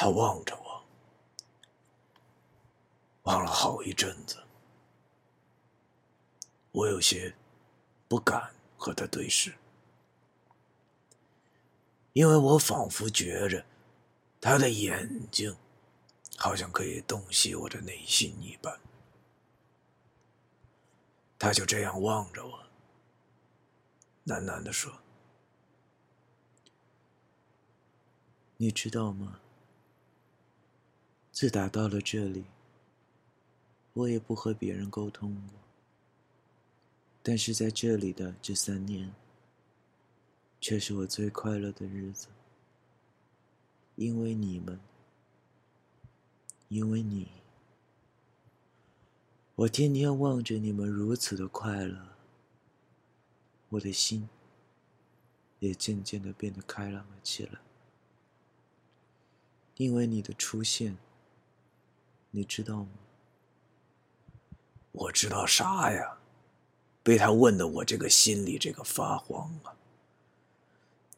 他望着我，望了好一阵子，我有些不敢和他对视，因为我仿佛觉着他的眼睛好像可以洞悉我的内心一般。他就这样望着我，喃喃地说：“你知道吗？自打到了这里，我也不和别人沟通过。但是在这里的这三年，却是我最快乐的日子，因为你们，因为你。”我天天望着你们如此的快乐，我的心也渐渐的变得开朗了起来。因为你的出现，你知道吗？我知道啥呀？被他问的我这个心里这个发慌啊！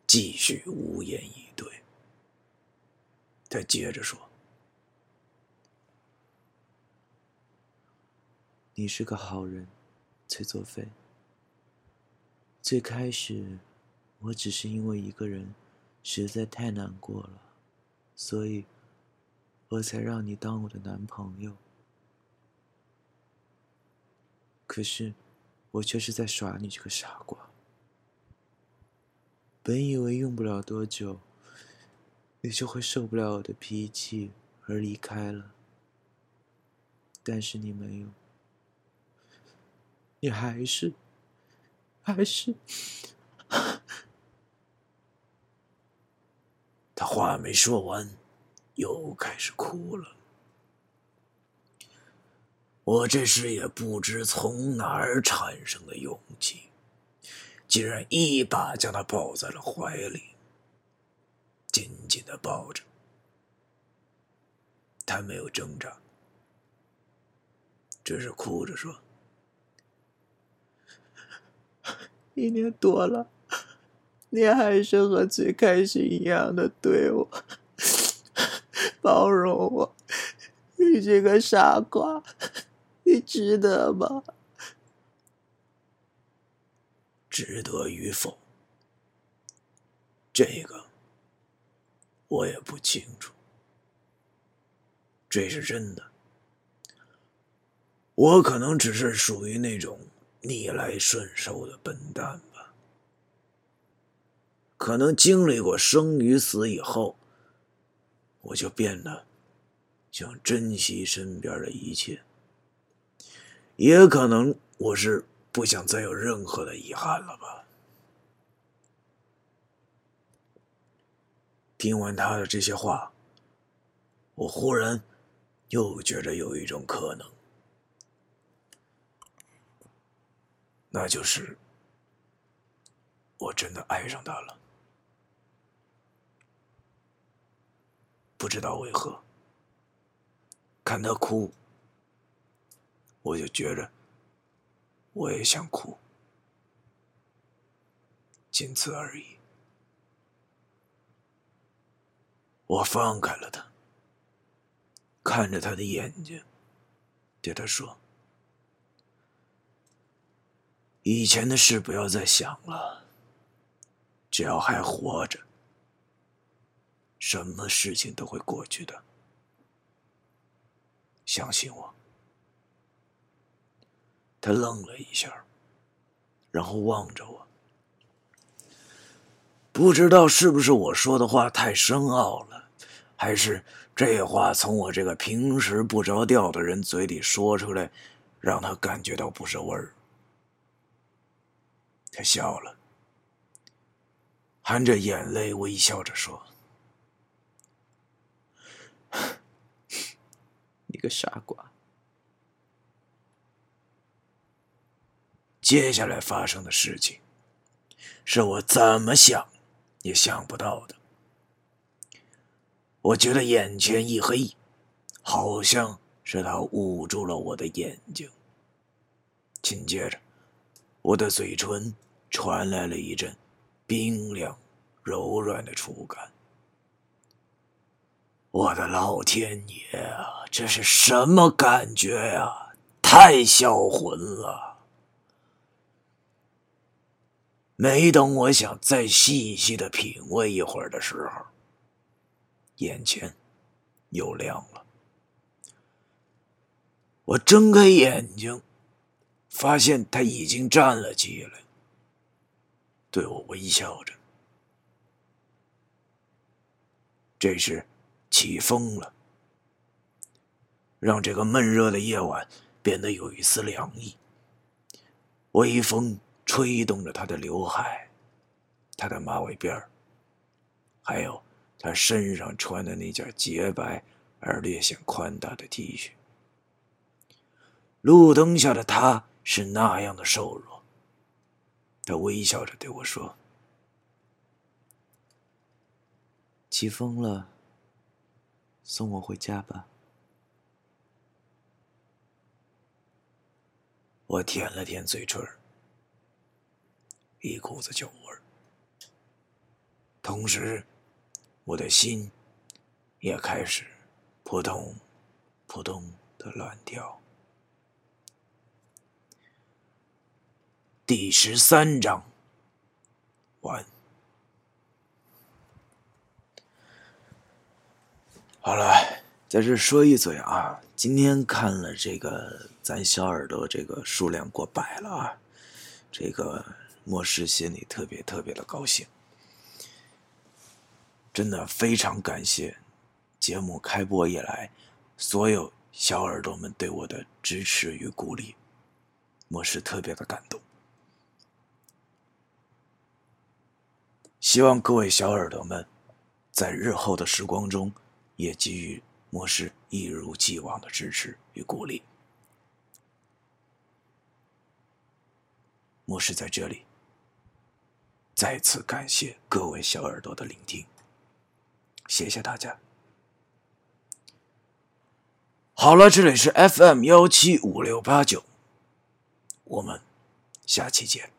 继续无言以对。他接着说。你是个好人，崔作飞。最开始，我只是因为一个人实在太难过了，所以，我才让你当我的男朋友。可是，我却是在耍你这个傻瓜。本以为用不了多久，你就会受不了我的脾气而离开了，但是你没有。你还是，还是，他话没说完，又开始哭了。我这时也不知从哪儿产生的勇气，竟然一把将他抱在了怀里，紧紧的抱着。他没有挣扎，只是哭着说。一年多了，你还是和最开始一样的对我包容我。你这个傻瓜，你值得吗？值得与否，这个我也不清楚。这是真的，我可能只是属于那种。逆来顺受的笨蛋吧，可能经历过生与死以后，我就变得想珍惜身边的一切，也可能我是不想再有任何的遗憾了吧。听完他的这些话，我忽然又觉得有一种可能。那就是，我真的爱上他了。不知道为何，看他哭，我就觉着我也想哭，仅此而已。我放开了他，看着他的眼睛，对他说。以前的事不要再想了。只要还活着，什么事情都会过去的。相信我。他愣了一下，然后望着我，不知道是不是我说的话太深奥了，还是这话从我这个平时不着调的人嘴里说出来，让他感觉到不是味儿。他笑了，含着眼泪微笑着说：“ 你个傻瓜。”接下来发生的事情，是我怎么想也想不到的。我觉得眼前一黑，好像是他捂住了我的眼睛。紧接着。我的嘴唇传来了一阵冰凉、柔软的触感，我的老天爷啊，这是什么感觉呀？太销魂了！没等我想再细细的品味一会儿的时候，眼前又亮了。我睁开眼睛，发现他已经站了起来，对我微笑着。这时，起风了，让这个闷热的夜晚变得有一丝凉意。微风吹动着他的刘海，他的马尾辫还有他身上穿的那件洁白而略显宽大的 T 恤。路灯下的他是那样的瘦弱。他微笑着对我说。起风了，送我回家吧。我舔了舔嘴唇，一股子酒味儿，同时，我的心也开始扑通扑通的乱跳。第十三章，完。好了，在这说一嘴啊，今天看了这个咱小耳朵这个数量过百了啊，这个末世心里特别特别的高兴，真的非常感谢节目开播以来所有小耳朵们对我的支持与鼓励，末世特别的感动，希望各位小耳朵们在日后的时光中。也给予模式一如既往的支持与鼓励。模式在这里再次感谢各位小耳朵的聆听，谢谢大家。好了，这里是 FM 幺七五六八九，我们下期见。